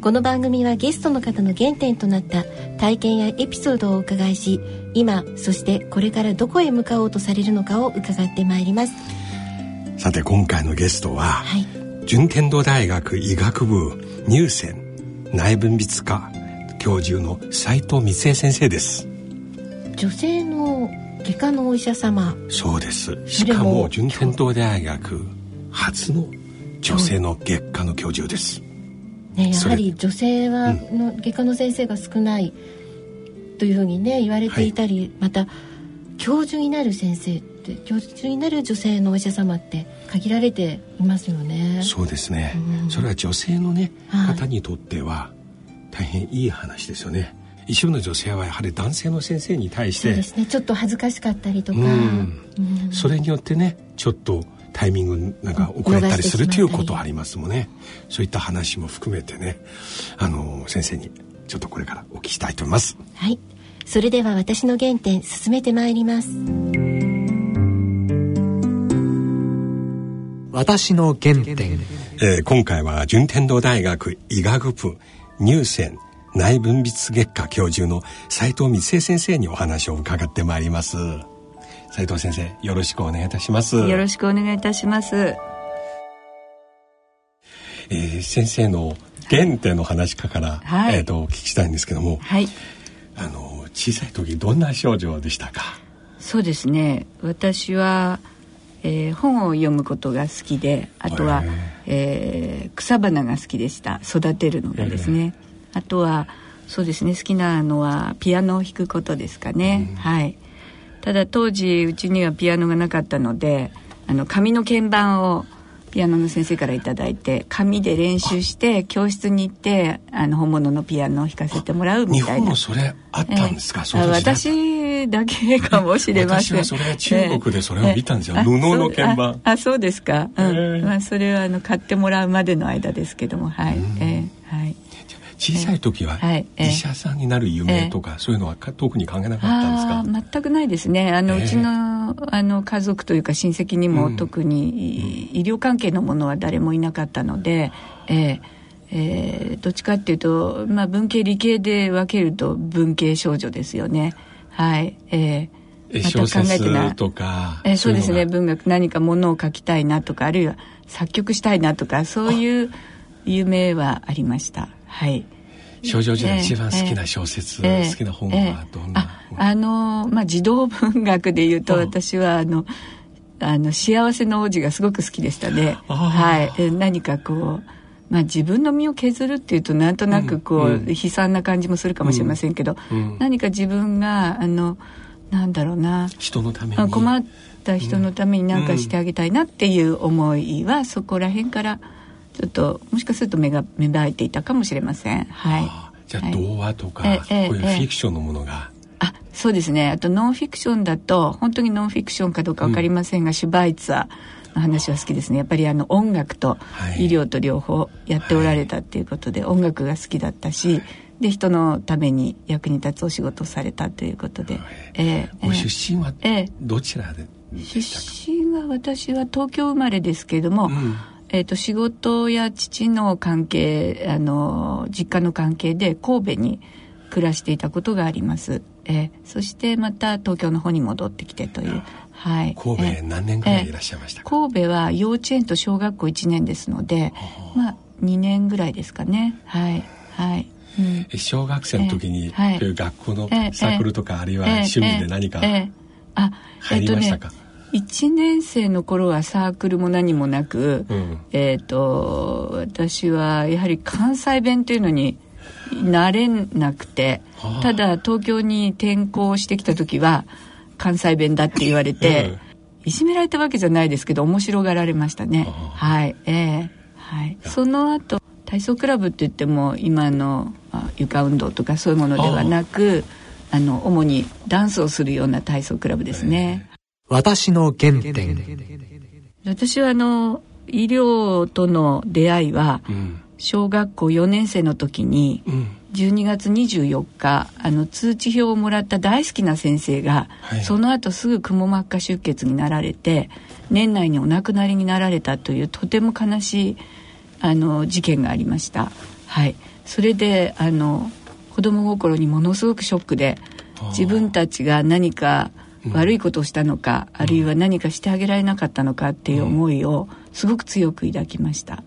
この番組はゲストの方の原点となった体験やエピソードをお伺いし今そしてこれからどこへ向かおうとされるのかを伺ってまいります。さて今回のゲストは、はい、順天堂大学医学部入選内分泌科教授の斉藤光恵先生です。女性の外科のお医者様。そうです。しかも順天堂大学初の女性の外科の教授です、ね、やはり女性はの外科の先生が少ないというふうにね言われていたり、はい、また教授になる先生って教授になる女性のお医者様って限られていますよね。そうですね、うん、それは女性のね、はい、方にとっては大変いい話ですよね。一部の女性はやはり男性の先生に対してそうですねちょっと恥ずかしかったりとか、うんうん、それによってねちょっとタイミングなんか遅れたりするということありますもんね。そういった話も含めてね。あの先生にちょっとこれからお聞きしたいと思います。はい。それでは私の原点進めてまいります。私の原点、えー、今回は順天堂大学医学部入選内分泌月科教授の斉藤光恵先生にお話を伺ってまいります斉藤先生よろしくお願いいたします。よろしくお願いいたします。えー、先生の原点の話から、はい、えっ、ー、とお聞きしたいんですけども、はい、あの小さい時どんな症状でしたか？そうですね。私は、えー、本を読むことが好きであとは、えー、草花が好きでした。育てるのがですね、あとはそうですね。好きなのはピアノを弾くことですかね、うん、はいただ当時うちにはピアノがなかったのであの紙の鍵盤をピアノの先生から頂いて紙で練習して教室に行ってあの本物のピアノを弾かせてもらうみたいな。日本もそれあったんですか、えー、私だけかもしれません。私はそれは中国でそれを見たんですよ、えー、布の鍵盤。あそうですか、うん、えー、まあ、それはあの買ってもらうまでの間ですけども。はい、えー、はい小さい時は医者さんになる夢とか、そういうのは特に考えなかったんですか？全くないですね。あの、うちのあの家族というか親戚にも特に医療関係のものは誰もいなかったので、えーえー、どっちかっていうと、まあ、文系理系で分けると文系少女ですよね。はいえー、また考えてなとか、えー、そうですね。文学何かものを書きたいなとかあるいは作曲したいなとかそういう夢はありましたはい。少女時代一番好きな小説、えー、好きな本はどんな、えー、あのまあ児童文学でいうと私はあのあの幸せの王子がすごく好きでしたね。はい、何かこうまあ、自分の身を削るっていうとなんとなくこう、うん、悲惨な感じもするかもしれませんけど、うん、何か自分があのなんだろうな。人のために。困った人のために何かしてあげたいなっていう思いは、そこら辺からちょっともしかすると芽が芽生えていたかもしれません。はい。じゃあ童話とか、はい、こういうフィクションのものが。あそうですね。あとノンフィクションだと本当にノンフィクションかどうか分かりませんが、うん、シュバイツァーの話は好きですね。やっぱりあの音楽と医療と両方やっておられたっていうことで、はい、音楽が好きだったし、はい、で人のために役に立つお仕事をされたということで、はい、えー、ご出身はどちらで出身は私は東京生まれですけれども、うんえーと、仕事や父の関係あの実家の関係で神戸に暮らしていたことがあります、えー、そしてまた東京の方に戻ってきてという、はい、神戸、えー、何年ぐらいいらっしゃいました神戸は幼稚園と小学校1年ですのでまあ2年ぐらいですかね。はい。はい、うん、小学生の時に、えー、学校のサークルとか、あるいは趣味で何か入りましたか、1年生の頃はサークルも何もなく、うん、えっ、と私はやはり関西弁というのになれなくて、はあ、ただ東京に転校してきた時は関西弁だって言われて、うん、いじめられたわけじゃないですけど面白がられましたね。はあ、はい、えー、はい、その後体操クラブって言っても今の床運動とかそういうものではなくあの主にダンスをするような体操クラブですね。私の原点。私はあの医療との出会いは、小学校4年生の時に、12月24日あの通知表をもらった大好きな先生が、はい、その後すぐくも膜下出血になられて年内にお亡くなりになられたというとても悲しいあの事件がありました。はい、それであの子供心にものすごくショックで自分たちが何か悪いことをしたのか、うん、あるいは何かしてあげられなかったのかっていう思いをすごく強く抱きました。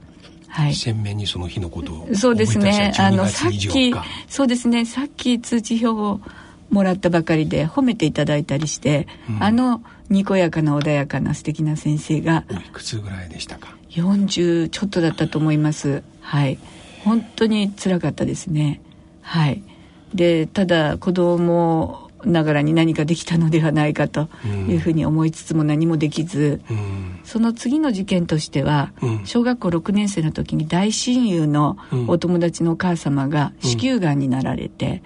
はい、鮮明にその日のことをそうですね。あのさっきそうですね。さっき通知表をもらったばかりで褒めていただいたりして、うん、あのにこやかな穏やかな素敵な先生がいくつぐらいでしたか？40ちょっとだったと思います。はい。本当につらかったですね。はい。でただ子供ながらに何かできたのではないかというふうに思いつつも何もできず、うん、その次の事件としては、うん、小学校6年生の時に大親友のお友達のお母様が子宮がんになられて、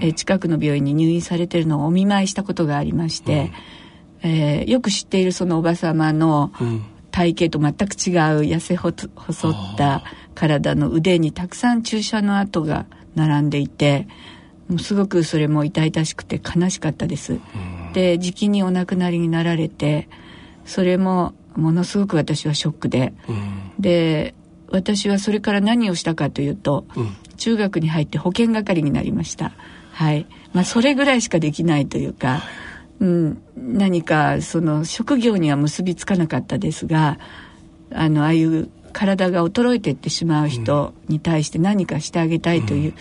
うん、え近くの病院に入院されてるのをお見舞いしたことがありまして、えー、よく知っているそのおば様の体型と全く違う痩せ細った体の腕にたくさん注射の跡が並んでいて。もうすごくそれも痛々しくて悲しかったです。で時期にお亡くなりになられてそれもものすごく私はショックで、で私はそれから何をしたかというと、中学に入って保健係になりました。はい。まあ、それぐらいしかできないというか、うん、何かその職業には結びつかなかったですがあのああいう体が衰えていってしまう人に対して何かしてあげたいという、うん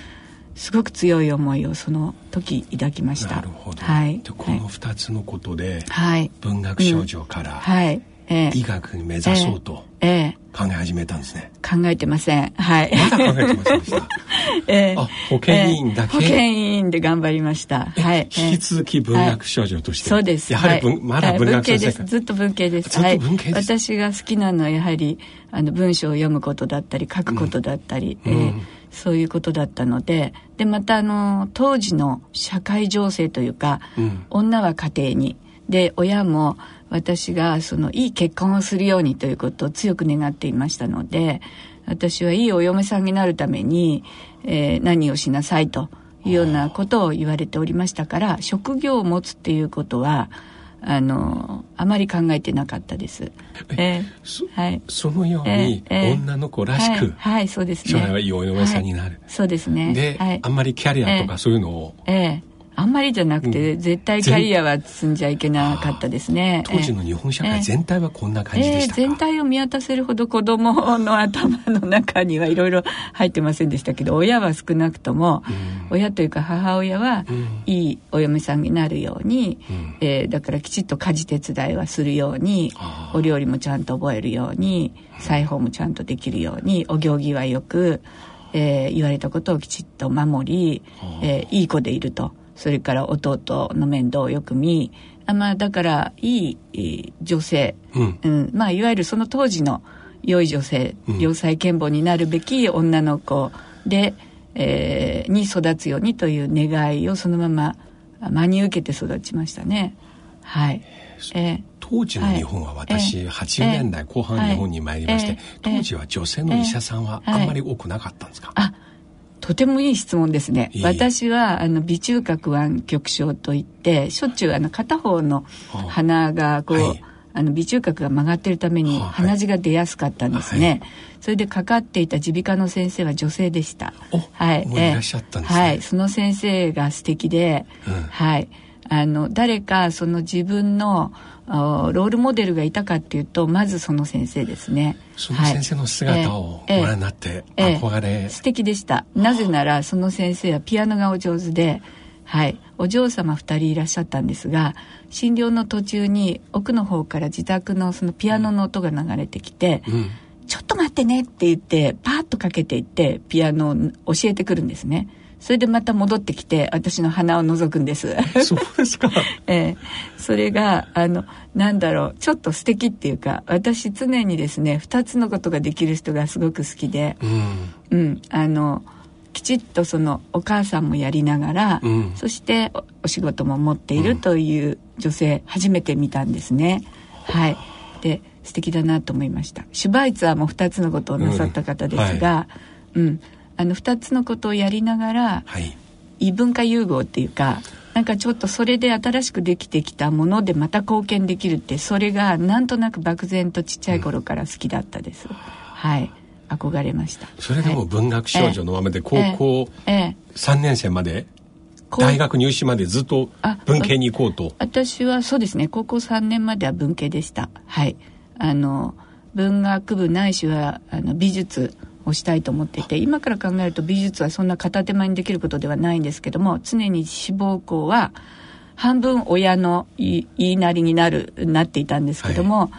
すごく強い思いをその時抱きました。なるほど。はい。でこの二つのことで、はい、文学少女から、はい、えー、医学に目指そうと、ええ考え始めたんですね。考えてません。はい。まだ考えてませんでした。えー、あ、保健委員だけ、えー、保健委員で頑張りました。はい。引き続き文学少女として、そうです。やはり文、まだ文学系です。ずっと文系です。ずっと文系です。私が好きなのはやはりあの文章を読むことだったり書くことだったり、うん、えーそういうことだったのででまたあの当時の社会情勢というか、うん、女は家庭に。で親も私がそのいい結婚をするようにということを強く願っていましたので私はいいお嫁さんになるために、えー、何をしなさいというようなことを言われておりましたから職業を持つっていうことはあのあまり考えてなかったです。えー、はい、そのように、えー、女の子らしく、はい、はい、そうですね。将来はいいお嫁さんになる。そうですね。で、はい、あんまりキャリアとかそういうのを、えー、あんまりじゃなくて、うん、絶対キャリアは積んじゃいけなかったですね。当時の日本社会全体はこんな感じでしたか、えー、全体を見渡せるほど子供の頭の中にはいろいろ入ってませんでしたけど親は少なくとも、うん、親というか母親は、いいお嫁さんになるように、うん、えー、だからきちっと家事手伝いはするようにお料理もちゃんと覚えるように裁縫もちゃんとできるようにお行儀はよく、えー、言われたことをきちっと守り、えー、いい子でいると。それから弟の面倒をよく見あまあだからいい女性、うん、うん、まあいわゆるその当時の良い女性、うん、良妻賢母になるべき女の子で、えー、に育つようにという願いをそのまま真に受けて育ちましたね。はい。えー、当時の日本は私、はい、80年代後半日本に参りまして、当時は女性の医者さんはあんまり多くなかったんですか、あとてもいい質問ですね。私はあの鼻中隔腕曲症といってしょっちゅうあの片方の鼻がこう、はい、あの鼻中隔が曲がってるために鼻血が出やすかったんですね。はい、それでかかっていた耳鼻科の先生は女性でした。はい。いらっしゃったんですね。はい。その先生が素敵で、うん、はい。あの誰かその自分のロールモデルがいたかっていうとまずその先生ですね。その先生の姿をご覧になって憧れ、えええ、素敵でした。なぜならその先生はピアノがお上手で、はい、お嬢様2人いらっしゃったんですが診療の途中に奥の方から自宅のそのピアノの音が流れてきて、うん、ちょっと待ってねって言ってパーッとかけていってピアノを教えてくるんですね。それでまた戻ってきて私の鼻を覗くんです。そうですか、ええ、それがあのなんだろうちょっと素敵っていうか私常にですね2つのことができる人がすごく好きで、うん、うん。あのきちっとそのお母さんもやりながら、うん、そしてお仕事も持っているという女性、初めて見たんですね。はい、で素敵だなと思いました。シュバイツァーも2つのことをなさった方ですが、うん、はい、あの2つのことをやりながら、はい、異文化融合っていうかなんかちょっとそれで新しくできてきたものでまた貢献できるってそれがなんとなく漠然とちっちゃい頃から好きだったです。うん、はい。憧れました。それでも文学少女のままで高校3年生まで、大学入試までずっと文系に行こうと。私はそうですね。高校3年までは文系でした。はい。あの文学部ないしはあの美術をしたいと思っていて今から考えると美術はそんな片手間にできることではないんですけども常に志望校は半分親の言いなりになるなっていたんですけども、はい。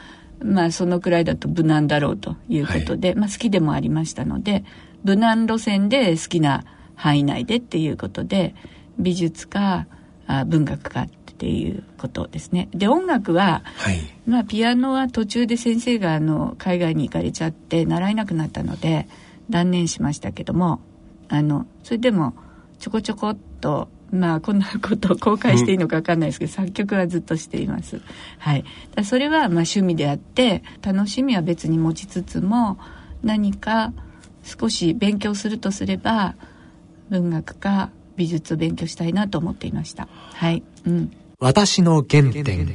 まあそのくらいだと無難だろうということで、はい、まあ好きでもありましたので無難路線で好きな範囲内でっていうことで美術かあ文学かっていうことですね。で音楽は、はい、まあピアノは途中で先生があの海外に行かれちゃって習えなくなったので断念しましたけどもあのそれでもちょこちょこっとまあこんなことを公開していいのか分かんないですけど、作曲はずっとしています。はい。だそれはまあ趣味であって楽しみは別に持ちつつも何か少し勉強するとすれば文学か美術を勉強したいなと思っていました。はい。うん。私の原点。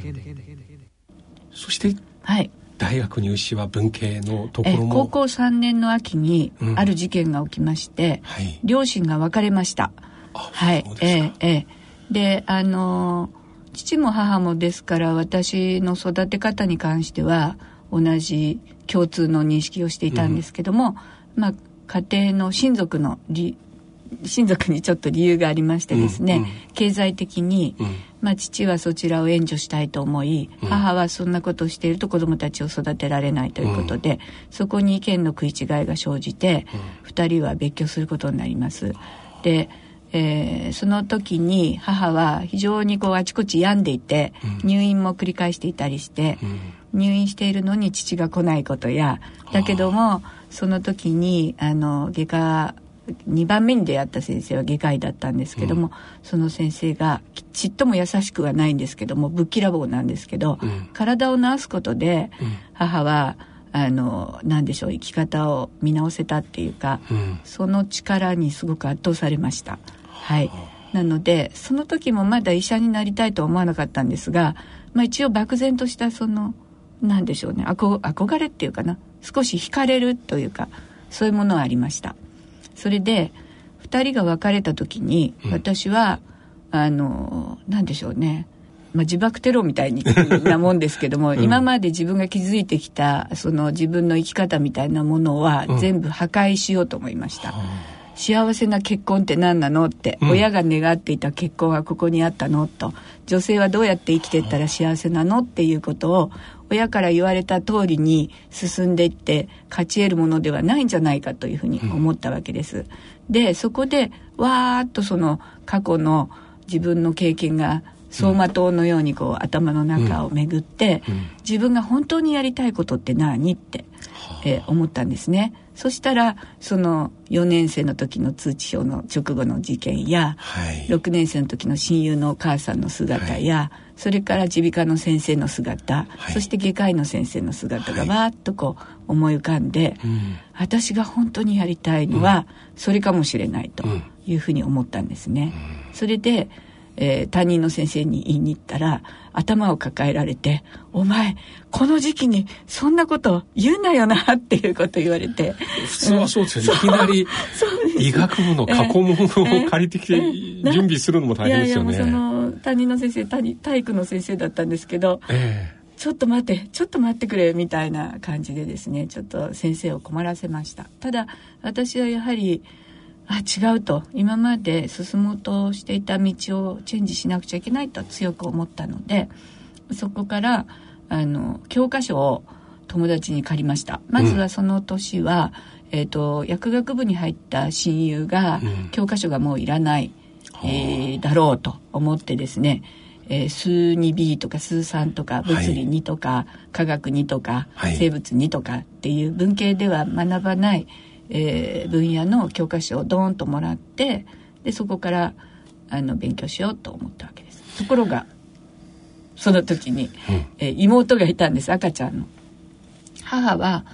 そして、はい。大学入試は文系のところも。高校3年の秋にある事件が起きまして、うんはい、両親が別れました。はい、ええええであの父も母もですから私の育て方に関しては同じ共通の認識をしていたんですけども、うん、まあ家庭の親族の親族にちょっと理由がありましてですね、うんうん、経済的に、うん、まあ、父はそちらを援助したいと思い、うん、母はそんなことをしていると子どもたちを育てられないということで、うん、そこに意見の食い違いが生じて、うん、2人は別居することになります。でえー、その時に母は非常にこうあちこち病んでいて、入院も繰り返していたりして、入院しているのに父が来ないことやだけどもその時にあの外科2番目に出会った先生は外科医だったんですけども、うん、その先生がちっとも優しくはないんですけどもぶっきらぼうなんですけど、うん、体を治すことで、母はあの何でしょう生き方を見直せたっていうか、その力にすごく圧倒されました。はい。なのでその時もまだ医者になりたいとは思わなかったんですが、まあ、一応漠然としたその何でしょうね憧れっていうかな少し惹かれるというかそういうものはありましたそれで2人が別れた時に私は、うん、あの何でしょうね。まあ、自爆テロみたいなもんですけども、うん、今まで自分が築いてきたその自分の生き方みたいなものは全部破壊しようと思いました。うん幸せな結婚って何なのって、うん、親が願っていた結婚はここにあったのと女性はどうやって生きていったら幸せなのっていうことを親から言われた通りに進んでいって勝ち得るものではないんじゃないかというふうに思ったわけです。うん、でそこでわーっとその過去の自分の経験が走馬灯のようにこう頭の中を巡って、うん、自分が本当にやりたいことって何って、えー、思ったんですね。そしたらその4年生の時の通知表の直後の事件や、はい、6年生の時の親友のお母さんの姿や、はい、それから耳鼻科の先生の姿、はい、そして外科医の先生の姿がわーっとこう思い浮かんで、うん、私が本当にやりたいのはそれかもしれないというふうに思ったんですね。うん、それでえー、担任の先生に言いに行ったら頭を抱えられて「お前この時期にそんなこと言うなよな」っていうこと言われて。普通はそうですよね、いきなり医学部の過去問を借りてきて準備するのも大変ですよね。いやいやの担任の先生体育の先生だったんですけど、えーちょっと待ってちょっと待ってくれみたいな感じでですねちょっと先生を困らせました。ただ私はやはりあ違うと。今まで進もうとしていた道をチェンジしなくちゃいけないと強く思ったのでそこからあの教科書を友達に借りました。まずはその年は、うん、えーと、薬学部に入った親友が、うん、教科書がもういらない、えー、だろうと思ってですねえー、数 2B とか数3とか物理2とか、はい、科学2とか、はい、生物2とかっていう文系では学ばないえー分野の教科書をドーンともらってでそこからあの勉強しようと思ったわけです。ところがその時に、えー妹がいたんです赤ちゃんの。母は、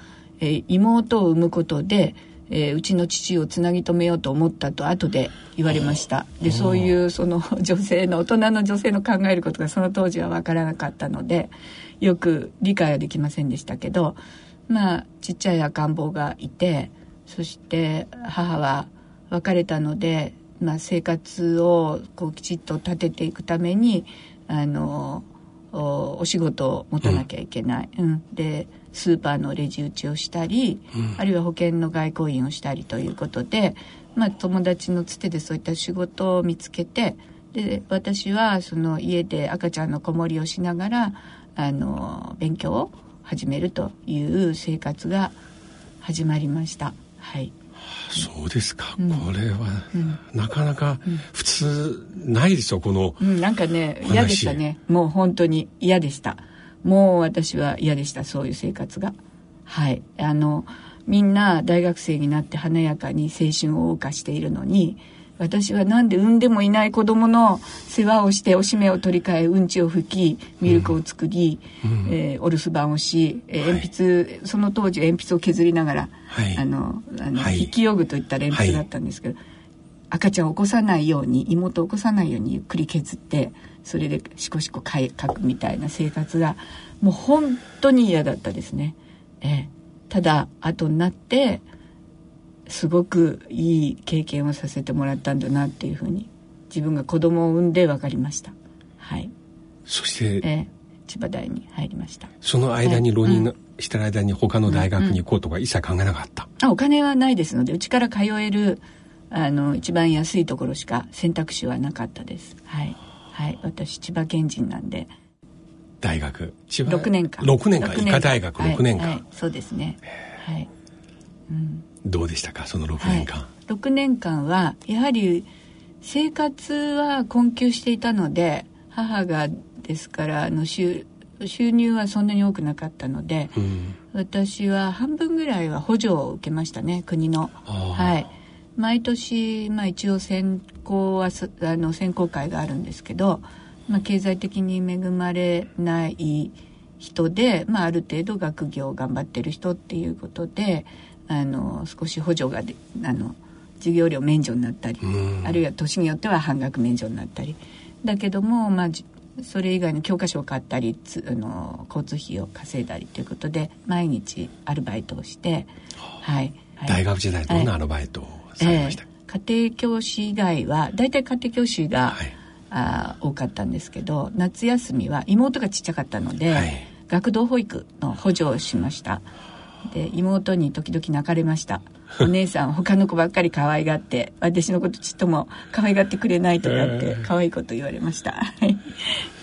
えー妹を産むことで、えーうちの父をつなぎ止めようと思ったと後で言われました。でそういうその 女性の大人の女性の考えることがその当時は分からなかったのでよく理解はできませんでしたけどまあちっちゃい赤ん坊がいてそして母は別れたので、まあ、生活をこうきちっと立てていくためにあのおお仕事を持たなきゃいけない、うん。でスーパーのレジ打ちをしたり、あるいは保険の外交員をしたりということで、まあ、友達のつてでそういった仕事を見つけてで私はその家で赤ちゃんの子守りをしながらあの勉強を始めるという生活が始まりました。はい。そうですか、これは、なかなか普通ないですよこの、うん、なんかね話嫌でしたね。もう本当に嫌でしたもう私は嫌でしたそういう生活が。はい。あのみんな大学生になって華やかに青春を謳歌しているのに私はなんで産んでもいない子供の世話をしておしめを取り替えうんちを拭きミルクを作り、えーお留守番をし、えー鉛筆、その当時鉛筆を削りながら、はい。あのあの、はい。筆記用具といった鉛筆だったんですけど、赤ちゃんを起こさないように妹を起こさないようにゆっくり削ってそれでシコシコ書くみたいな生活がもう本当に嫌だったですね。ええ、ただ後になってすごくいい経験をさせてもらったんだなっていうふうに自分が子供を産んで分かりました。はい。そしてええ、千葉大に入りました。その間にはい浪人してる間に他の大学に行こうとか一切考えなかった、あお金はないですのでうちから通えるあの一番安いところしか選択肢はなかったです。はい。はい。私千葉県人なんで。大学。千葉？6年間。6年間。六医科大学。6年間、はい。はいそうですね。はい、うん。どうでしたかその6年間、はい、6年間はやはり生活は困窮していたので母がですからあの収収入はそんなに多くなかったので、うん。私は半分ぐらいは補助を受けましたね国の。はい毎年、まあ、一応選考はすあの選考会があるんですけど、まあ、経済的に恵まれない人で、まあ、ある程度学業を頑張ってる人っていうことであの少し補助がであの授業料免除になったり、うん。あるいは年によっては半額免除になったり。だけども、まあ、じそれ以外の教科書を買ったりつあの交通費を稼いだりということで毎日アルバイトをして、はい。はい、大学時代どんなアルバイトを？されました、ええ。家庭教師以外は大体家庭教師が、はい。あー多かったんですけど夏休みは妹がちっちゃかったので、はい。学童保育の補助をしました。で妹に時々泣かれましたお姉さん他の子ばっかり可愛がって私のことちっとも可愛がってくれないとかって可愛いこと言われました、はい。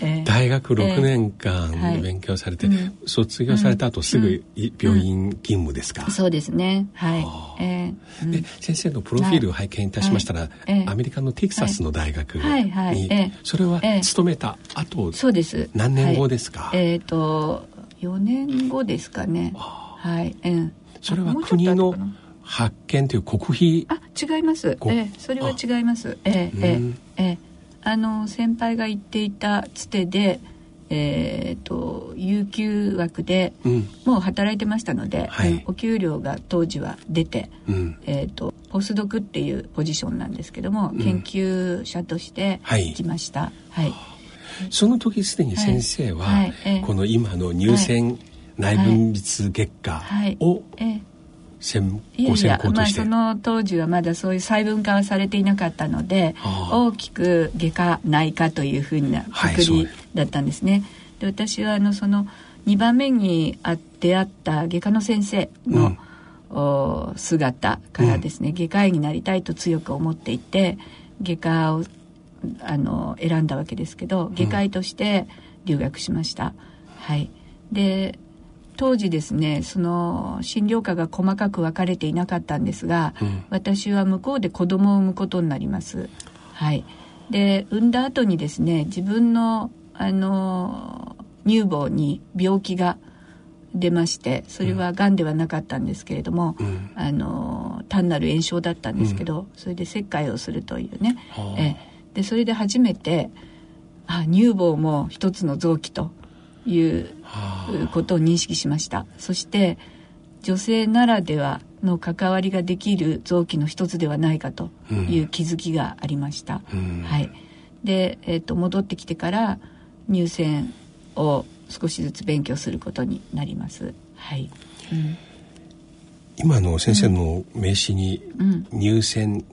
ええ大学6年えは間い。勉強されて、うん。卒業された後すぐい病院勤務ですか、そうですね。はい。ええうん。で先生のプロフィールを拝見いたしましたら、はい。ええアメリカのテキサスの大学に、はい。はい。ええそれはええ勤めた後、そうです。何年後ですか？はい。えっ、と4年後ですかね。はい、うん、それは国の発見という国費あ違います。こええそれは違います。えええうん。えええあの先輩が言っていたつてでえっ、と有給枠でうん。もう働いてましたので、はい。うんお給料が当時は出てうん。えー、とポスドクっていうポジションなんですけども、ん。研究者としてはい。行きました。はい、その時すでに先生は、はい。この今の入選内分泌月下はい。をええ専いやいやまあその当時はまだそういう細分化はされていなかったので大きく外科内科というふうなはいくくりだったんですね。で私はあのその2番目にあ出会った外科の先生の、うん。お姿からですね、外科医になりたいと強く思っていて外科をあの選んだわけですけど外科医として留学しました。はい、で当時ですねその診療科が細かく分かれていなかったんですが、うん。私は向こうで子供を産むことになります。はい、で産んだ後にですね自分のあの乳房に病気が、出ましてそれはがん。ではなかったんですけれども、うん、あの単なる炎症だったんですけど、うん、それで切開をするというね、え。でそれで初めてあ乳房も一つの臓器ということを認識しました。そして女性ならではの関わりができる臓器の一つではないかという気づきがありました、うん、はい。で、えーと、戻ってきてから乳腺を少しずつ勉強することになります。はい、うん、今の先生の名刺に乳腺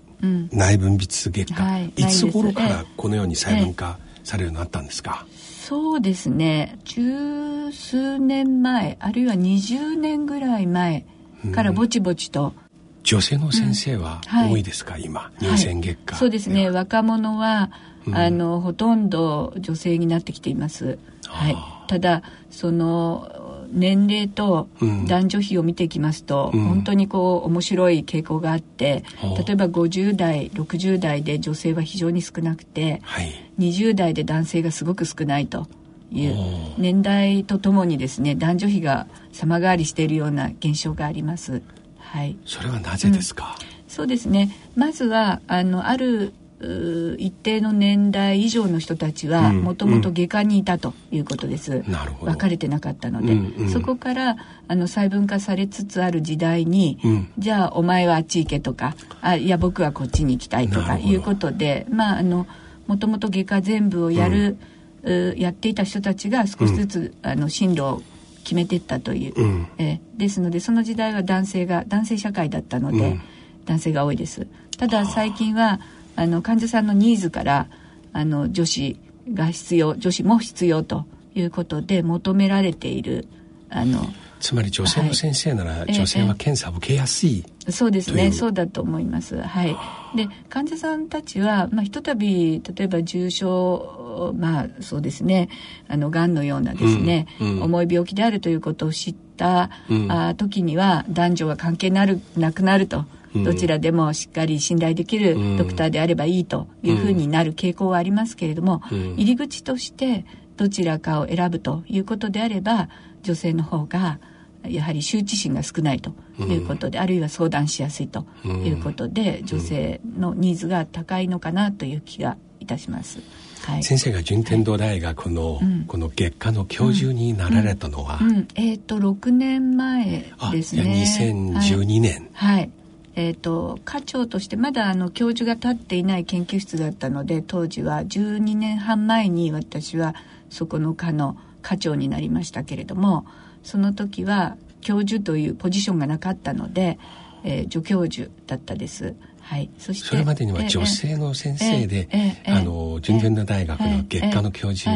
内分泌月間、はい、いつ頃からこのように細分化されるようになったんですか、そうですね。十数年前あるいは20年ぐらい前からぼちぼちと、女性の先生は多いですか、うんはい、今乳腺月間、はい、そうですね。若者は、うん、あのほとんど女性になってきています、はい、ただその年齢と男女比を見ていきますと、うん、本当にこう面白い傾向があって、例えば50代60代で女性は非常に少なくて、はい、20代で男性がすごく少ないという。年代とともにですね男女比が様変わりしているような現象があります。はい、それはなぜですか、うん、そうですね。まずはあのある一定の年代以上の人たちはもともと外科にいたということです、うん、分かれてなかったので、うんうん、そこからあの細分化されつつある時代に、うん、じゃあお前はあっち行けとかあいや僕はこっちに行きたいとかいうことでまああのもともと外科全部をやる、うん、やっていた人たちが少しずつ、あの進路を決めていったという、えですのでその時代は男性が男性社会だったので、男性が多いです。ただ最近はあの患者さんのニーズからあの女子が必要女子も必要ということで求められているあのつまり女性の先生なら、女性は検査を受けやすい、えそうですね。そうだと思います。はい。で患者さんたちは、まあ、ひとたび例えば重症まあそうですね。あのがんのようなですね、うんうん、重い病気であるということを知った、うん、あ時には男女は関係なるなくなるとどちらでもしっかり信頼できるドクターであればいいというふうになる傾向はありますけれども、入り口としてどちらかを選ぶということであれば女性の方がやはり羞恥心が少ないということで、うん、あるいは相談しやすいということで、うん、女性のニーズが高いのかなという気がいたします。はい、先生が順天堂大学の、はい、この月下の教授になられたのは、うん、えっ、ー、と6年前ですね。2012年。はい、はいえーと、課長としてまだあの教授が立っていない研究室だったので当時は12年半前に私はそこの科の課長になりましたけれどもその時は教授というポジションがなかったので、えー、助教授だったです。はい、そしてそれまでには女性の先生で、えー、あの順天堂大学の月下の教授、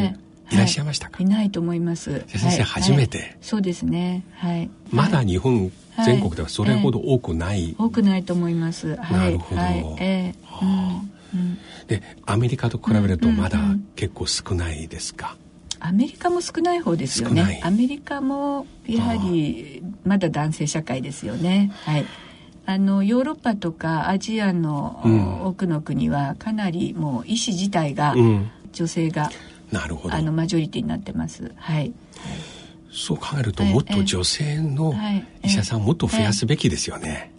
い。らっしゃいましたか、い、ないと思います。先生、初めて、そうですね。はい。まだ日本全国ではそれほど多くない、多くないと思います、なるほど、えーうん、でアメリカと比べるとまだ結構少ないですか、アメリカも少ない方ですよね。アメリカもやはりまだ男性社会ですよね。はい。あのヨーロッパとかアジアの多くの国はかなりもう医師自体が女性が、なるほど。あのマジョリティになってます。はい、はいそう考えるともっと女性の医者さんもっと増やすべきですよね。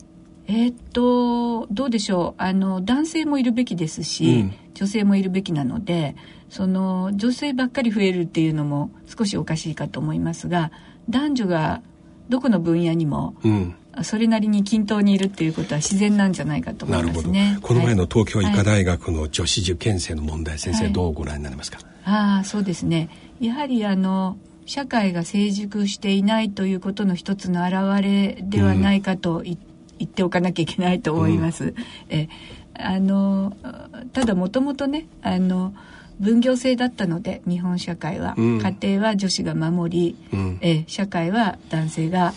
えー、っとどうでしょう。あの男性もいるべきですし、うん、女性もいるべきなのでその女性ばっかり増えるっていうのも少しおかしいかと思いますが男女がどこの分野にも、うん、それなりに均等にいるっていうことは自然なんじゃないかと思いますね。この前の東京医科大学の女子受験生の問題、はい、先生どうご覧になりますか、ああそうですね。やはりあの社会が成熟していないということの一つの表れではないかと言っておかなきゃいけないと思います。うん、えあのただもともとねあの分業制だったので日本社会は、うん、家庭は女子が守り、うん、え社会は男性が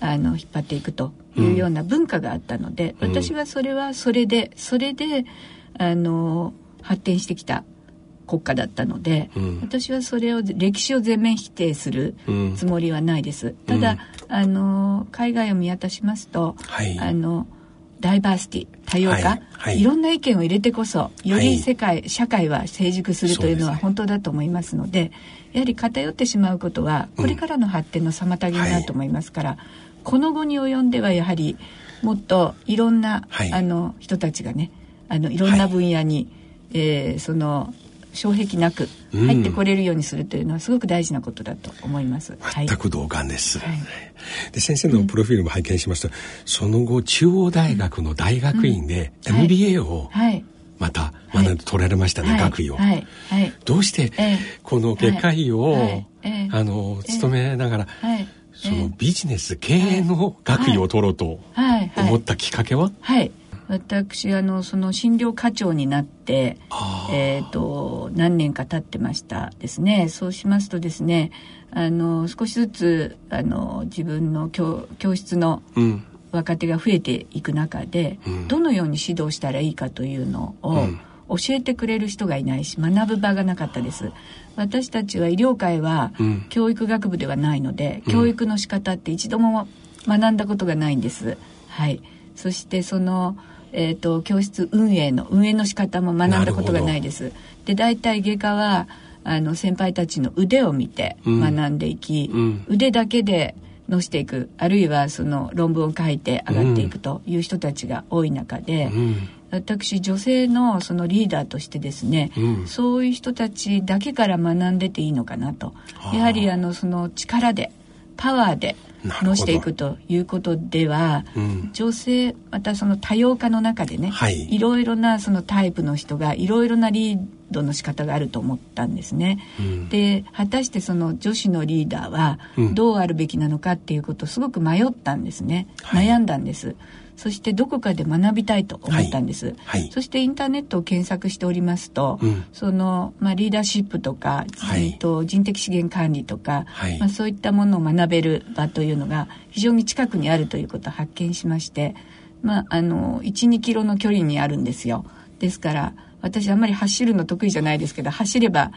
あの引っ張っていくというような文化があったので、うん、私はそれはそれでそれであの発展してきた国家だったので、うん、私はそれを歴史を全面否定するつもりはないです。ただ、あの海外を見渡しますと、はい、あのダイバーシティ多様化、はい。はい、いろんな意見を入れてこそより世界、はい、社会は成熟するというのは本当だと思いますので、ね、やはり偏ってしまうことはこれからの発展の妨げになると思いますから、うんはい、この後に及んではやはりもっといろんな、あの人たちがねあのいろんな分野に、えー、その障壁なく入ってこれるようにするというのはすごく大事なことだと思います。全く同感です。はい、で先生のプロフィールも拝見しますと、うん、その後中央大学の大学院で MBA を、また学んで取られましたね、はい、学位を、はい。はい、どうしてこの外科医を、あの勤めながら、そのビジネス経営の学位を取ろうと思ったきっかけは、はい私あのその診療課長になって、えーと、何年か経ってましたですね。そうしますとですねあの少しずつあの自分の教教室の若手が増えていく中で、うん、どのように指導したらいいかというのを、教えてくれる人がいないし学ぶ場がなかったです。私たちは医療界は教育学部ではないので、うん、教育の仕方って一度も学んだことがないんです。はい。そしてそのえーと、教室運営の運営の仕方も学んだことがないです。で大体外科はあの先輩たちの腕を見て学んでいき、うん、腕だけでのしていくあるいはその論文を書いて上がっていくという人たちが多い中で、うん、私女性のそのリーダーとしてですね、うん、そういう人たちだけから学んでていいのかなと。やはりあのその力でパワーでのしていくということでは、うん、女性またその多様化の中でね、はい、いろいろなそのタイプの人がいろいろなリードの仕方があると思ったんですね。うん、で果たしてその女子のリーダーはどうあるべきなのかっていうことをすごく迷ったんですね、悩んだんです。そしてどこかで学びたいと思ったんです、はい。はい、そしてインターネットを検索しておりますと、うん、その、まあ、リーダーシップとか、はい、と人的資源管理とか、まあ、そういったものを学べる場というのが非常に近くにあるということを発見しまして、まあ、あの12キロの距離にあるんですよ。ですから私あんまり走るの得意じゃないですけど走れば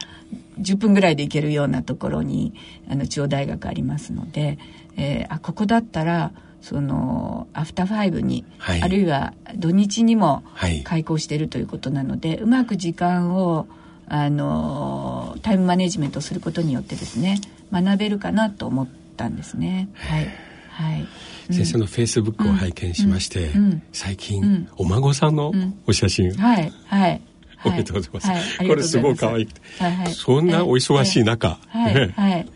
10分ぐらいで行けるようなところにあの中央大学ありますので、えー、あここだったらそのアフターファイブに、はい、あるいは土日にも開校しているということなので、はい、うまく時間をあのタイムマネジメントすることによってですね学べるかなと思ったんですね。はい、はい、先生のフェイスブックを拝見しまして、うん。うん、最近、うん、お孫さんのお写真、はい。はい。おめでとうございます。はい、これすごい可愛くて、はい。はい、そんなお忙しい中、はい。はい。はい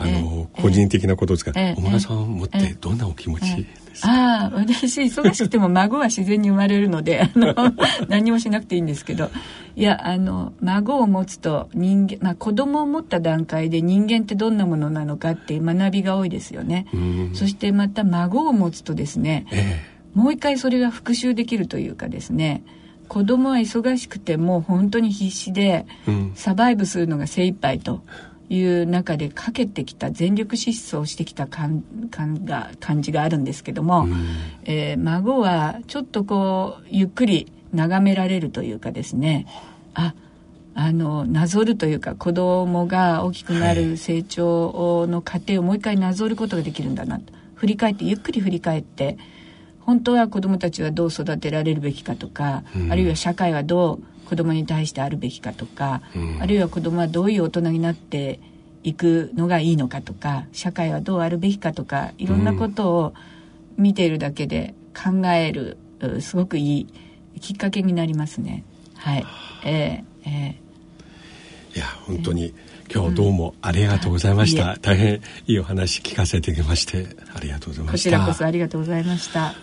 あの、個人的なことですが、小村さんを持ってどんなお気持ちですか、ああ私忙しくても孫は自然に生まれるのであの 何もしなくていいんですけど。いやあの孫を持つと人間、まあ、子供を持った段階で人間ってどんなものなのかっていう学びが多いですよね。そしてまた孫を持つとですね、ええ、もう一回それが復習できるというかですね子供は忙しくてもう本当に必死でサバイブするのが精一杯と。いう中でかけてきた全力疾走してきた感感が感じがあるんですけども、うん、えー、孫はちょっとこうゆっくり眺められるというかですねああのなぞるというか子供が大きくなる成長の過程をもう一回なぞることができるんだなと振り返ってゆっくり振り返って本当は子供たちはどう育てられるべきかとか、うん、あるいは社会はどう子供に対してあるべきかとか、うん、あるいは子供はどういう大人になっていくのがいいのかとか社会はどうあるべきかとかいろんなことを見ているだけで考える、うん、すごくいいきっかけになりますね。はい、えー、えー、いや本当に、今日どうもありがとうございました、うん、大変いいお話聞かせていただきましてありがとうございました。こちらこそありがとうございました、は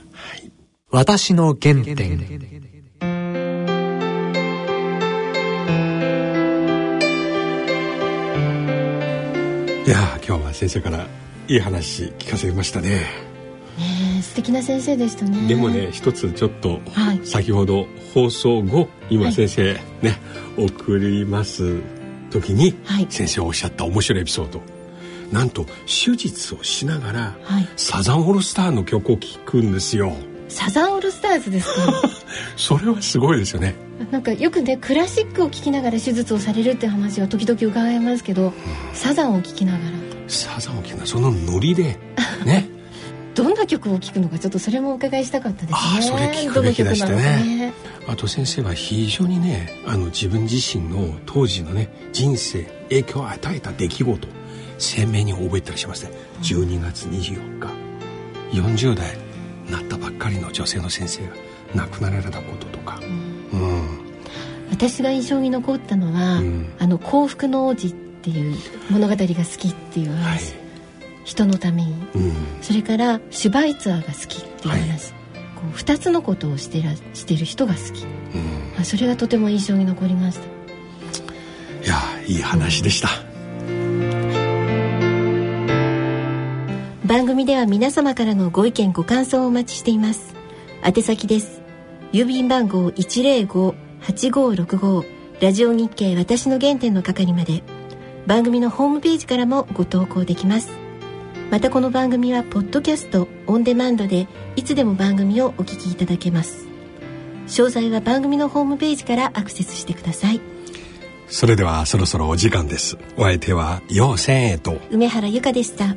い、私の原点今日は先生からいい話聞かせましたね。ね素敵な先生でしたね。でもね一つちょっと、はい、先ほど放送後今先生、はい、ね送ります時に、はい、先生おっしゃった面白いエピソード。なんと手術をしながら、はい、サザンオールスターの曲を聴くんですよ。サザンオールスターズですか？それはすごいですよね。なんかよくねクラシックを聴きながら手術をされるって話は時々伺いますけど、うん、サザンを聴きながらサザンを聴きながらそのノリでね。どんな曲を聴くのかちょっとそれもお伺いしたかったですね。あそれ聞くべきでしたね。ねあと先生は非常にねあの自分自身の当時のね人生影響を与えた出来事鮮明に覚えたりしますね12月24日。40代になったばっかりの女性の先生が亡くなられたこととか。うん、私が印象に残ったのは、うん。あの幸福の王子っていう物語が好きっていうはい。話、人のために。うん。それからシュバイツァーが好きっていう話、こう2つのことをしてらしてる人が好き。うん。あそれがとても印象に残りました。いやいい話でした、番組では皆様からのご意見ご感想をお待ちしています。宛先です。郵便番号105-8565ラジオ日経私の原点の係まで番組のホームページからもご投稿できます。またこの番組はポッドキャストオンデマンドでいつでも番組をお聞きいただけます。詳細は番組のホームページからアクセスしてください。それではそろそろお時間です。お相手は陽千恵と。梅原由香でした